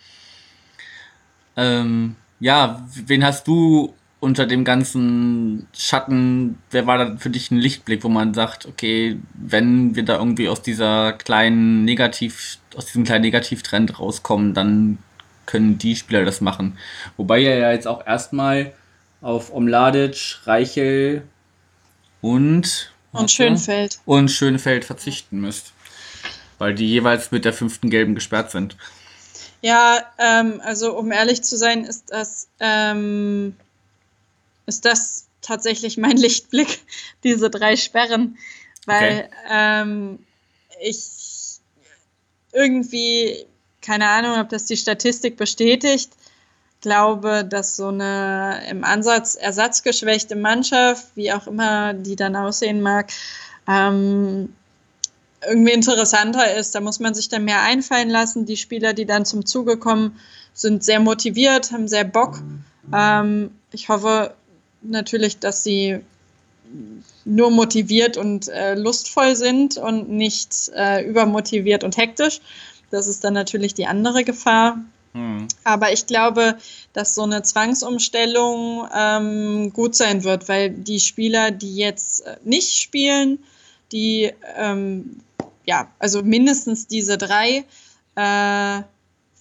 Ähm, ja, wen hast du unter dem ganzen Schatten, wer war da für dich ein Lichtblick, wo man sagt, okay, wenn wir da irgendwie aus dieser kleinen Negativ, aus diesem kleinen Negativtrend rauskommen, dann können die Spieler das machen. Wobei ihr ja jetzt auch erstmal auf Omladic, Reichel und und Schönfeld. Und Schönfeld verzichten müsst weil die jeweils mit der fünften gelben gesperrt sind. Ja, ähm, also um ehrlich zu sein, ist das, ähm, ist das tatsächlich mein [laughs] Lichtblick, diese drei Sperren, weil okay. ähm, ich irgendwie, keine Ahnung, ob das die Statistik bestätigt, glaube, dass so eine im Ansatz ersatzgeschwächte Mannschaft, wie auch immer die dann aussehen mag, ähm, irgendwie interessanter ist. Da muss man sich dann mehr einfallen lassen. Die Spieler, die dann zum Zuge kommen, sind sehr motiviert, haben sehr Bock. Ähm, ich hoffe natürlich, dass sie nur motiviert und äh, lustvoll sind und nicht äh, übermotiviert und hektisch. Das ist dann natürlich die andere Gefahr. Mhm. Aber ich glaube, dass so eine Zwangsumstellung ähm, gut sein wird, weil die Spieler, die jetzt äh, nicht spielen, die ähm, ja, also mindestens diese drei äh,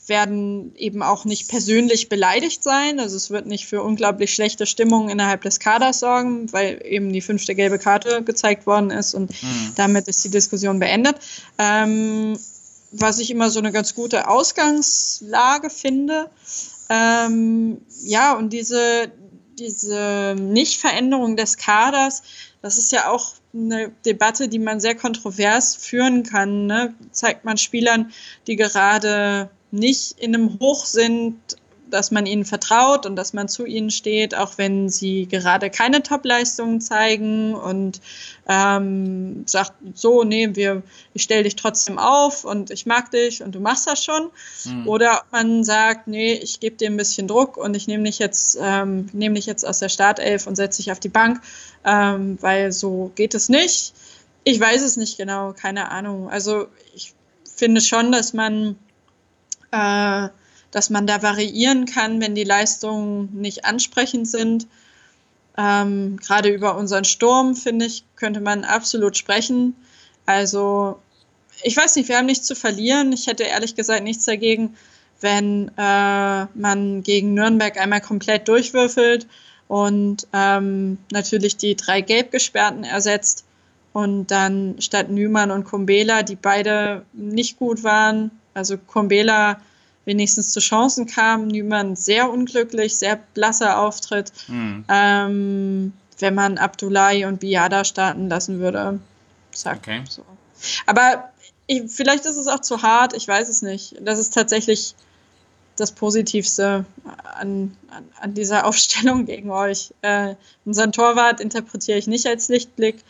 werden eben auch nicht persönlich beleidigt sein. Also es wird nicht für unglaublich schlechte Stimmung innerhalb des Kaders sorgen, weil eben die fünfte gelbe Karte gezeigt worden ist und mhm. damit ist die Diskussion beendet. Ähm, was ich immer so eine ganz gute Ausgangslage finde. Ähm, ja, und diese, diese Nichtveränderung des Kaders, das ist ja auch eine Debatte, die man sehr kontrovers führen kann. Ne? Zeigt man Spielern, die gerade nicht in einem Hoch sind, dass man ihnen vertraut und dass man zu ihnen steht, auch wenn sie gerade keine Top-Leistungen zeigen und ähm, sagt, so, nee, wir, ich stelle dich trotzdem auf und ich mag dich und du machst das schon. Mhm. Oder man sagt, nee, ich gebe dir ein bisschen Druck und ich nehme dich jetzt, ähm, nehme dich jetzt aus der Startelf und setze dich auf die Bank, ähm, weil so geht es nicht. Ich weiß es nicht genau, keine Ahnung. Also ich finde schon, dass man äh, dass man da variieren kann, wenn die Leistungen nicht ansprechend sind. Ähm, Gerade über unseren Sturm, finde ich, könnte man absolut sprechen. Also, ich weiß nicht, wir haben nichts zu verlieren. Ich hätte ehrlich gesagt nichts dagegen, wenn äh, man gegen Nürnberg einmal komplett durchwürfelt und ähm, natürlich die drei Gelbgesperrten ersetzt und dann statt Nümann und Kumbela, die beide nicht gut waren, also Kumbela wenigstens zu Chancen kam. Nümann sehr unglücklich, sehr blasser Auftritt. Mhm. Ähm, wenn man Abdullahi und Biada starten lassen würde. Zack. Okay. So. Aber ich, vielleicht ist es auch zu hart, ich weiß es nicht. Das ist tatsächlich das Positivste an, an, an dieser [laughs] Aufstellung gegen euch. Äh, unseren Torwart interpretiere ich nicht als Lichtblick.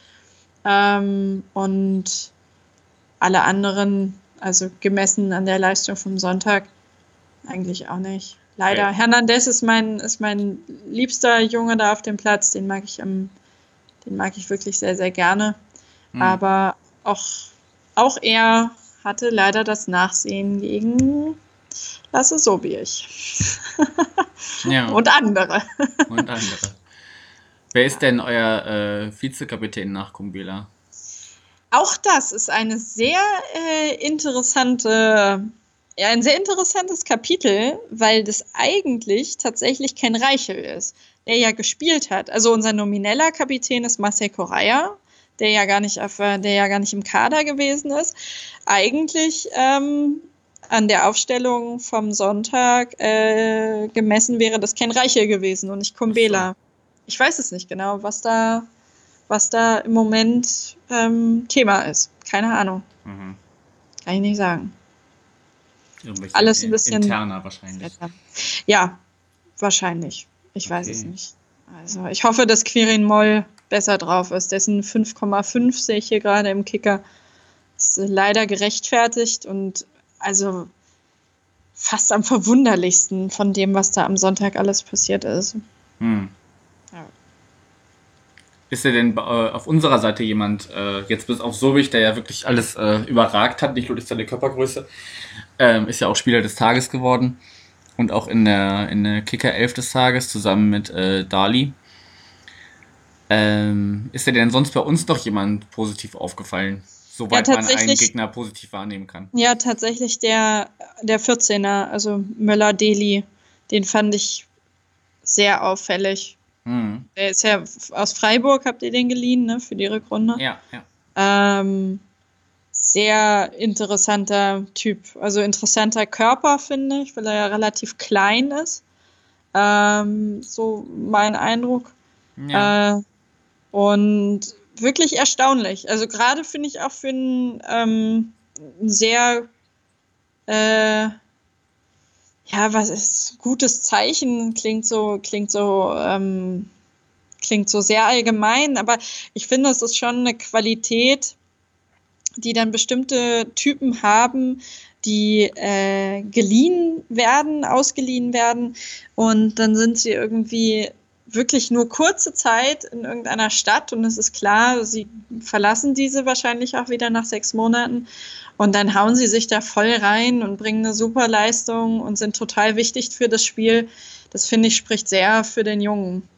Ähm, und alle anderen, also gemessen an der Leistung vom Sonntag, eigentlich auch nicht. Leider. Okay. Hernandez ist mein, ist mein liebster Junge da auf dem Platz. Den mag ich, ähm, den mag ich wirklich sehr, sehr gerne. Hm. Aber auch, auch er hatte leider das Nachsehen gegen Lasse Sobierch. [laughs] Ja. Und andere. Und andere. Wer ist denn euer äh, Vizekapitän nach Kumbela? Auch das ist eine sehr äh, interessante, ja, ein sehr interessantes Kapitel, weil das eigentlich tatsächlich Ken Reichel ist, der ja gespielt hat. Also unser nomineller Kapitän ist Marcel Correa, der ja gar nicht auf, äh, der ja gar nicht im Kader gewesen ist. Eigentlich ähm, an der Aufstellung vom Sonntag äh, gemessen wäre das Ken Reichel gewesen und nicht Kumbela. Ich weiß es nicht genau, was da, was da im Moment ähm, Thema ist. Keine Ahnung. Mhm. Kann ich nicht sagen. Irgendwelche Alles ein bisschen- Interner wahrscheinlich. Ja, wahrscheinlich. Ich weiß Okay. es nicht. Also ich hoffe, dass Quirin Moll besser drauf ist. Dessen 5,5 sehe ich hier gerade im Kicker. Ist leider gerechtfertigt und also fast am verwunderlichsten von dem, was da am Sonntag alles passiert ist. Hm. Ist denn denn äh, auf unserer Seite jemand, äh, jetzt bis auf Sobich, der ja wirklich alles äh, überragt hat, nicht nur durch seine Körpergröße, ähm, ist ja auch Spieler des Tages geworden und auch in der, in der Kicker 11 des Tages zusammen mit äh, Dali. Ähm, ist dir denn sonst bei uns noch jemand positiv aufgefallen? Soweit Ja, man einen Gegner positiv wahrnehmen kann. Ja, tatsächlich der, der 14er, also Möller-Deli, den fand ich sehr auffällig. Hm. Der ist ja aus Freiburg, habt ihr den geliehen, ne, für die Rückrunde? Ja, ja. Ähm, sehr interessanter Typ. Also interessanter Körper, finde ich, weil er ja relativ klein ist. Ähm, so mein Eindruck. ja. Äh, und wirklich erstaunlich. Also gerade finde ich auch für ein ähm, sehr äh, ja, was ist gutes Zeichen, klingt so, klingt so, ähm, klingt so sehr allgemein, aber ich finde, es ist schon eine Qualität, die dann bestimmte Typen haben, die äh, geliehen werden, ausgeliehen werden. Und dann sind sie irgendwie wirklich nur kurze Zeit in irgendeiner Stadt und es ist klar, sie verlassen diese wahrscheinlich auch wieder nach sechs Monaten und dann hauen sie sich da voll rein und bringen eine super Leistung und sind total wichtig für das Spiel. Das finde ich spricht sehr für den Jungen.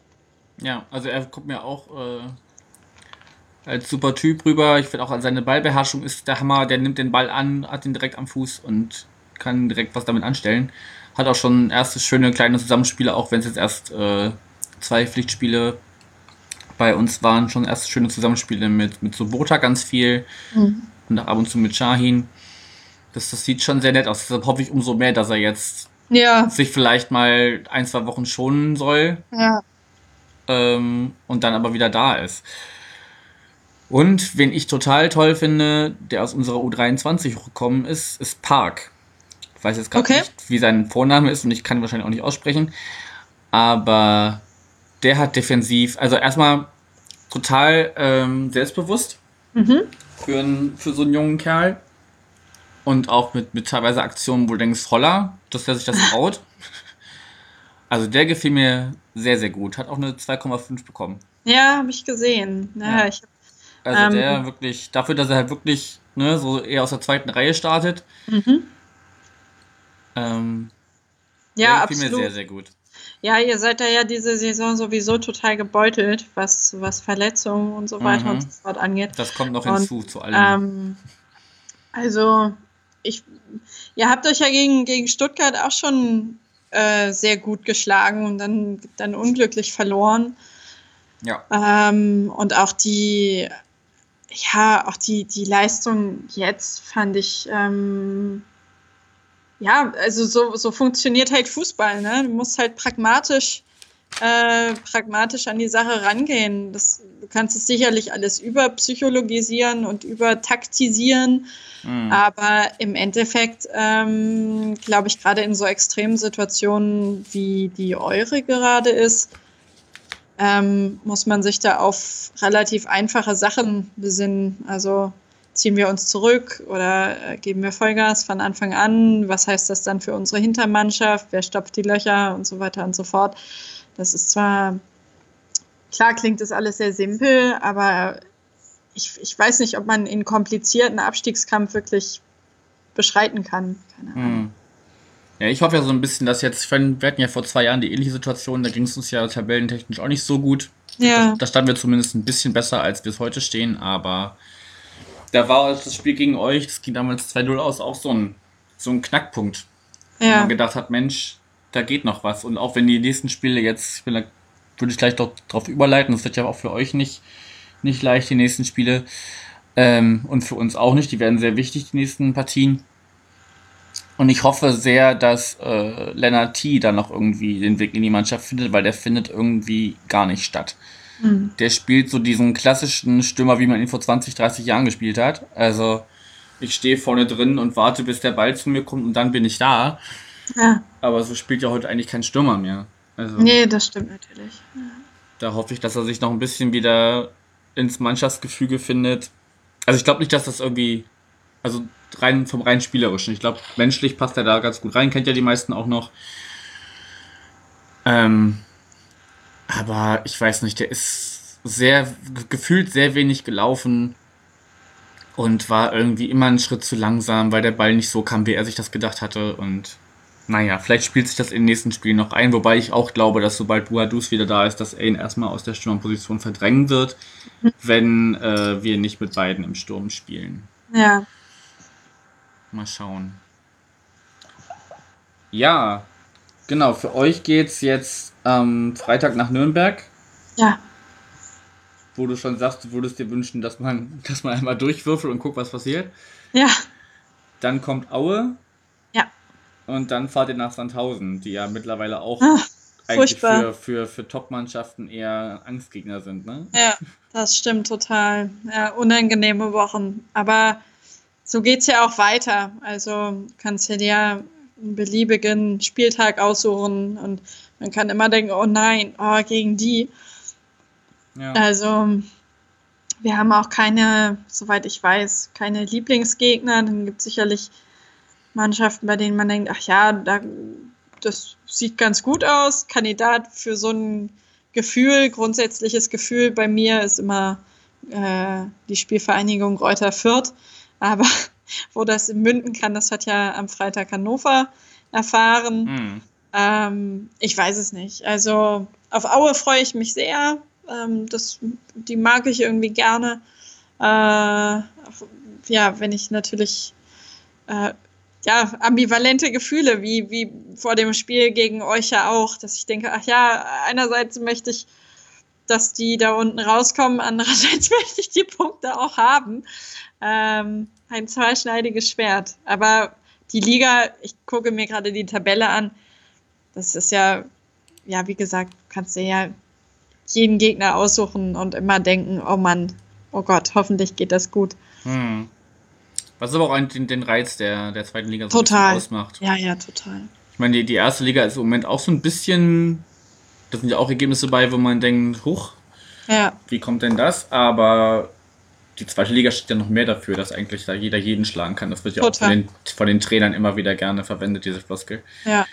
Ja, also er kommt mir auch äh, als super Typ rüber. Ich finde auch seine Ballbeherrschung ist der Hammer. Der nimmt den Ball an, hat ihn direkt am Fuß und kann direkt was damit anstellen. Hat auch schon erste schöne kleine Zusammenspiele, auch wenn es jetzt erst äh, zwei Pflichtspiele bei uns waren. Schon erste schöne Zusammenspiele mit, mit Sobota ganz viel und auch ab und zu mit Shahin. Das, das sieht schon sehr nett aus. Deshalb hoffe ich umso mehr, dass er jetzt Ja, sich vielleicht mal ein, zwei Wochen schonen soll ja. ähm, und dann aber wieder da ist. Und wen ich total toll finde, der aus unserer U23 gekommen ist, ist Park. Ich weiß jetzt gerade Okay. nicht, wie sein Vorname ist und ich kann ihn wahrscheinlich auch nicht aussprechen. Aber der hat defensiv, also erstmal total ähm, selbstbewusst Mhm. für, einen, für so einen jungen Kerl. Und auch mit, mit teilweise Aktionen, wo du denkst, holla, dass der sich das [laughs] traut. Also der gefiel mir sehr, sehr gut. Hat auch eine 2,5 bekommen. Ja, habe ich gesehen. Ja, Ja. ich Also Ähm. der wirklich, dafür, dass er halt wirklich ne, so eher aus der zweiten Reihe startet, mhm. ähm, Ja, der gefiel mir absolut. sehr, sehr gut. Ja, ihr seid da ja diese Saison sowieso total gebeutelt, was, was Verletzungen und so weiter Mhm. und so fort angeht. Das kommt noch Und, hinzu zu allem. Ähm, also, ich, ihr habt euch ja gegen, gegen Stuttgart auch schon äh, sehr gut geschlagen und dann, dann unglücklich verloren. ja. Ähm, und auch die, ja, auch die, die Leistung jetzt fand ich, ähm, ja, also so, so funktioniert halt Fußball, ne? Du musst halt pragmatisch, äh, pragmatisch an die Sache rangehen. Das, du kannst es sicherlich alles überpsychologisieren und übertaktisieren, Mhm. aber im Endeffekt, ähm, glaube ich, gerade in so extremen Situationen, wie die eure gerade ist, ähm, muss man sich da auf relativ einfache Sachen besinnen. Also ziehen wir uns zurück oder äh, geben wir Vollgas von Anfang an? Was heißt das dann für unsere Hintermannschaft? Wer stopft die Löcher und so weiter und so fort? Das ist zwar, klar klingt das alles sehr simpel, aber ich, ich weiß nicht, ob man in komplizierten Abstiegskampf wirklich beschreiten kann. Keine Ahnung. Hm. Ja, ich hoffe ja so ein bisschen, dass jetzt, wir hatten ja vor zwei Jahren die ähnliche Situation, da ging es uns ja tabellentechnisch auch nicht so gut. Ja. Da, da standen wir zumindest ein bisschen besser, als wir es heute stehen, aber da war das Spiel gegen euch, das ging damals 2-0 aus, auch so ein, so ein Knackpunkt. Wo Ja. man gedacht hat, Mensch, da geht noch was. Und auch wenn die nächsten Spiele jetzt, ich will, da- würde ich gleich doch drauf überleiten, das wird ja auch für euch nicht, nicht leicht, die nächsten Spiele. Ähm, und für uns auch nicht, die werden sehr wichtig, die nächsten Partien. Und ich hoffe sehr, dass äh, Lennart T. dann noch irgendwie den Weg in die Mannschaft findet, weil der findet irgendwie gar nicht statt. Hm. Der spielt so diesen klassischen Stürmer, wie man ihn vor 20, 30 Jahren gespielt hat. Also ich stehe vorne drin und warte, bis der Ball zu mir kommt und dann bin ich da. ja. Aber so spielt ja heute eigentlich kein Stürmer mehr. Also Nee, das stimmt natürlich. da hoffe ich, dass er sich noch ein bisschen wieder ins Mannschaftsgefüge findet. Also ich glaube nicht, dass das irgendwie, also rein vom rein spielerischen. Ich glaube, menschlich passt er da ganz gut rein, kennt ja die meisten auch noch. Ähm, aber ich weiß nicht, der ist sehr ge- gefühlt sehr wenig gelaufen und war irgendwie immer einen Schritt zu langsam, weil der Ball nicht so kam, wie er sich das gedacht hatte und naja, vielleicht spielt sich das in den nächsten Spielen noch ein, wobei ich auch glaube, dass sobald Buadus wieder da ist, dass er ihn erstmal aus der Stürmerposition verdrängen wird, wenn äh, wir nicht mit beiden im Sturm spielen. Ja. Mal schauen. Ja, genau, für euch geht's jetzt am Freitag nach Nürnberg, Ja. wo du schon sagst, du würdest dir wünschen, dass man, [laughs] dass man einmal durchwürfelt und guckt, was passiert. Ja. Dann kommt Aue. Ja. Und dann fahrt ihr nach Sandhausen, die ja mittlerweile auch Ah, eigentlich furchtbar. für, für, für Top-Mannschaften eher Angstgegner sind, ne? Ja, das stimmt total. Ja, unangenehme Wochen. Aber so geht's ja auch weiter. Also kannst du dir einen beliebigen Spieltag aussuchen und man kann immer denken, oh nein, oh, gegen die. Ja. Also wir haben auch keine, soweit ich weiß, keine Lieblingsgegner. Dann gibt es sicherlich Mannschaften, bei denen man denkt, ach ja, da, das sieht ganz gut aus. Kandidat für so ein Gefühl, grundsätzliches Gefühl bei mir ist immer äh, die Spielvereinigung Reuter Fürth. Aber wo das Münden kann, das hat ja am Freitag Hannover erfahren. Hm. Ähm, ich weiß es nicht. Also auf Aue freue ich mich sehr. Ähm, das, die mag ich irgendwie gerne. Äh, ja, wenn ich natürlich äh, ja, ambivalente Gefühle, wie, wie vor dem Spiel gegen euch ja auch, dass ich denke, ach ja, einerseits möchte ich, dass die da unten rauskommen, andererseits [laughs] möchte ich die Punkte auch haben. Ähm, ein zweischneidiges Schwert. Aber die Liga, ich gucke mir gerade die Tabelle an, das ist ja, ja, wie gesagt, du kannst dir ja jeden Gegner aussuchen und immer denken, oh Mann, oh Gott, hoffentlich geht das gut. Hm. Was aber auch den, den Reiz der, der zweiten Liga so Total. ausmacht. Ja, ja, total. Ich meine, die, die erste Liga ist im Moment auch so ein bisschen, da sind ja auch Ergebnisse bei, wo man denkt, huch, Ja, wie kommt denn das? Aber die zweite Liga steht ja noch mehr dafür, dass eigentlich da jeder jeden schlagen kann. Das wird ja auch von Total. den, von den Trainern immer wieder gerne verwendet, diese Floskel. ja.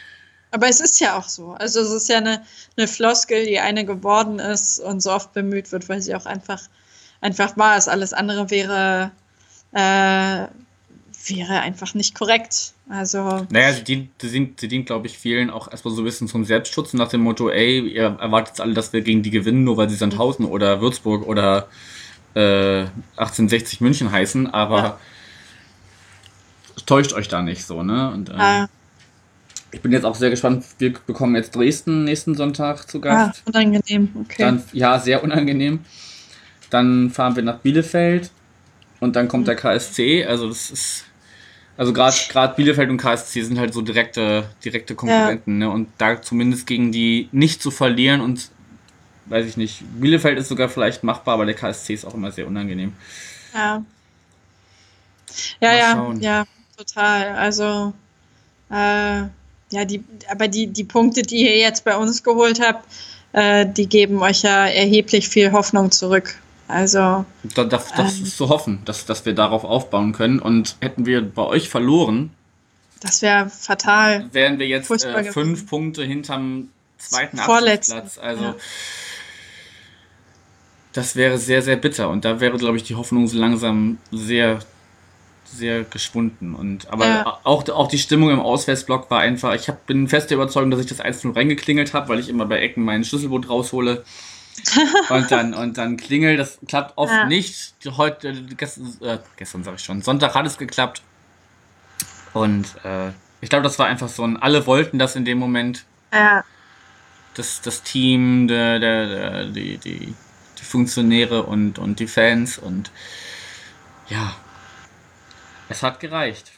Aber es ist ja auch so. Also es ist ja eine, eine Floskel, die eine geworden ist und so oft bemüht wird, weil sie auch einfach, einfach wahr ist. Alles andere wäre, äh, wäre einfach nicht korrekt. Also, Naja, sie dient, sie dient, sie dient glaube ich, vielen auch erstmal so ein bisschen zum Selbstschutz nach dem Motto, ey, ihr erwartet alle, dass wir gegen die gewinnen, nur weil sie Sandhausen oder Würzburg oder äh, 1860 München heißen, aber Ja. täuscht euch da nicht so, ne? Und, ähm, äh, Ich bin jetzt auch sehr gespannt. Wir bekommen jetzt Dresden nächsten Sonntag zu ah, Gast. unangenehm, okay. Dann, ja, sehr unangenehm. Dann fahren wir nach Bielefeld und dann Mhm. kommt der KSC. Also das ist, also gerade gerade Bielefeld und KSC sind halt so direkte direkte Konkurrenten. Ne? Und da zumindest gegen die nicht zu verlieren und weiß ich nicht. Bielefeld ist sogar vielleicht machbar, aber der KSC ist auch immer sehr unangenehm. Ja. Ja, ja, ja, total. Also, äh, ja, die, aber die, die Punkte, die ihr jetzt bei uns geholt habt, äh, die geben euch ja erheblich viel Hoffnung zurück. Also, Da, das, das Ähm. ist zu hoffen, dass, dass wir darauf aufbauen können. Und hätten wir bei euch verloren, das wäre fatal. wären wir jetzt äh, fünf Punkte hinterm zweiten Abstiegsplatz. Also ja. Das wäre sehr, sehr bitter. Und da wäre, glaube ich, die Hoffnung so langsam sehr, sehr geschwunden. Und, aber Ja. auch, auch die Stimmung im Auswärtsblock war einfach, ich hab, bin fest der Überzeugung, dass ich das 1-0 reingeklingelt habe, weil ich immer bei Ecken meinen Schlüsselbund raushole. [laughs] und dann, und dann klingelt, das klappt oft Ja. nicht. Heute, gestern, äh, gestern sage ich schon, Sonntag hat es geklappt. Und äh, ich glaube, das war einfach so ein, alle wollten das in dem Moment Ja, das, das Team, der, der, der, die, die, die Funktionäre und, und die Fans und ja, es hat gereicht.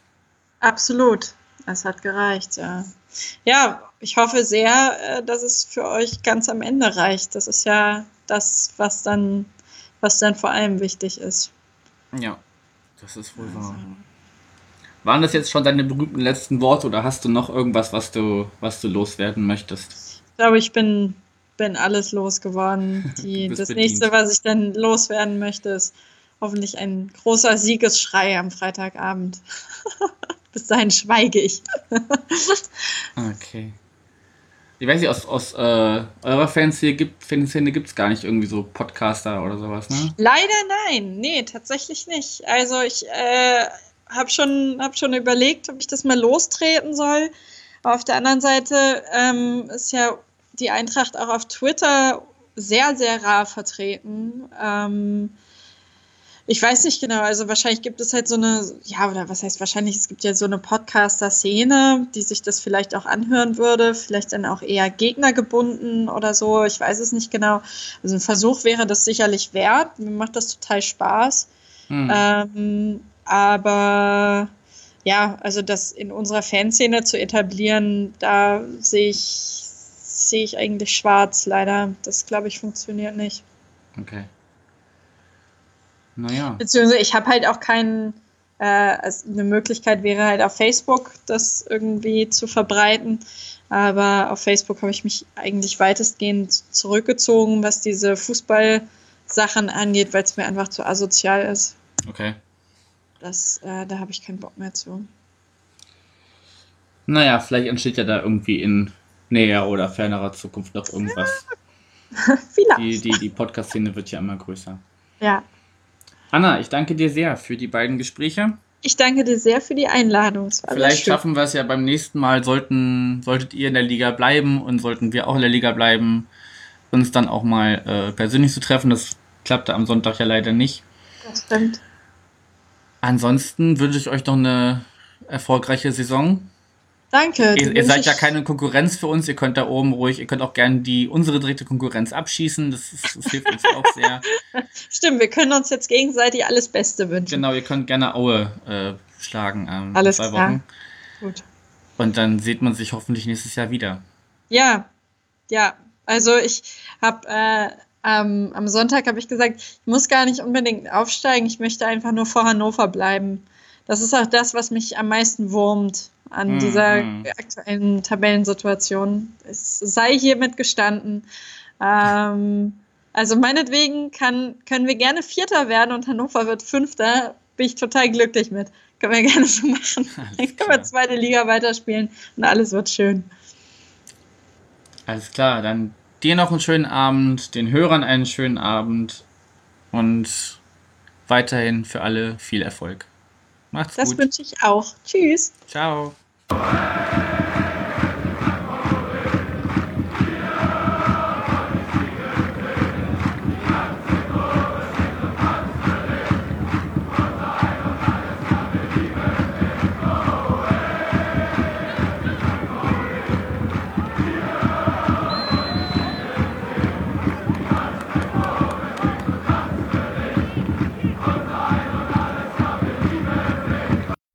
absolut. Es hat gereicht, ja. Ja, ich hoffe sehr, äh, dass es für euch ganz am Ende reicht. Das ist ja das, was dann, was dann vor allem wichtig ist. Ja, das ist wohl wahr. Waren das jetzt schon deine berühmten letzten Worte oder hast du noch irgendwas, was du, was du loswerden möchtest? Ich glaube, ich bin, bin alles losgeworden. [laughs] Die, das bedient. nächste, was ich dann loswerden möchte, ist hoffentlich ein großer Siegesschrei am Freitagabend. [laughs] Bis dahin schweige ich. [laughs] Okay. Ich weiß nicht, aus, aus äh, eurer Fanszene gibt gibt's gar nicht irgendwie so Podcaster oder sowas, ne? Leider nein, nee, tatsächlich nicht. Also ich äh, habe schon, hab schon überlegt, ob ich das mal lostreten soll. Aber auf der anderen Seite ähm, ist ja die Eintracht auch auf Twitter sehr, sehr rar vertreten. Ähm, ich weiß nicht genau, also wahrscheinlich gibt es halt so eine, ja, oder was heißt wahrscheinlich, es gibt ja so eine Podcaster-Szene, die sich das vielleicht auch anhören würde, vielleicht dann auch eher gegnergebunden oder so, ich weiß es nicht genau. Also ein Versuch wäre das sicherlich wert, mir macht das total Spaß. Hm. Ähm, aber ja, also das in unserer Fanszene zu etablieren, da sehe ich, sehe ich eigentlich schwarz, leider. Das glaube ich funktioniert nicht. Okay. Naja. Beziehungsweise ich habe halt auch keinen, äh, also eine Möglichkeit wäre halt auf Facebook das irgendwie zu verbreiten. Aber auf Facebook habe ich mich eigentlich weitestgehend zurückgezogen, was diese Fußballsachen angeht, weil es mir einfach zu asozial ist. Okay. Das, äh, da habe ich keinen Bock mehr zu. Naja, vielleicht entsteht ja da irgendwie in näher oder fernerer Zukunft noch irgendwas. [laughs] Vielleicht. Die, die, die Podcast-Szene wird ja immer größer. Ja. Anna, ich danke dir sehr für die beiden Gespräche. Ich danke dir sehr für die Einladung. Vielleicht schaffen wir es ja beim nächsten Mal, sollten, solltet ihr in der Liga bleiben und sollten wir auch in der Liga bleiben, uns dann auch mal äh, persönlich zu treffen. Das klappte am Sonntag ja leider nicht. Das stimmt. Ansonsten wünsche ich euch noch eine erfolgreiche Saison. Danke. Ihr, ihr seid ja keine Konkurrenz für uns. Ihr könnt da oben ruhig, ihr könnt auch gerne die unsere dritte Konkurrenz abschießen. Das, ist, das hilft uns auch sehr. [laughs] Stimmt, wir können uns jetzt gegenseitig alles Beste wünschen. Genau, ihr könnt gerne Aue äh, schlagen ähm, Alles zwei klar. Wochen. Gut. Und dann sieht man sich hoffentlich nächstes Jahr wieder. Ja, ja. Also ich habe äh, am am Sonntag habe ich gesagt, ich muss gar nicht unbedingt aufsteigen. Ich möchte einfach nur vor Hannover bleiben. Das ist auch das, was mich am meisten wurmt an Mhm. dieser aktuellen Tabellensituation. Es sei hiermit gestanden. Ähm, also meinetwegen kann, können wir gerne Vierter werden und Hannover wird Fünfter. Bin ich total glücklich mit. Können wir gerne so machen. Dann können wir zweite Liga weiterspielen und alles wird schön. Alles klar, dann dir noch einen schönen Abend, den Hörern einen schönen Abend und weiterhin für alle viel Erfolg. Macht's Das gut. wünsche ich auch. Tschüss. Ciao.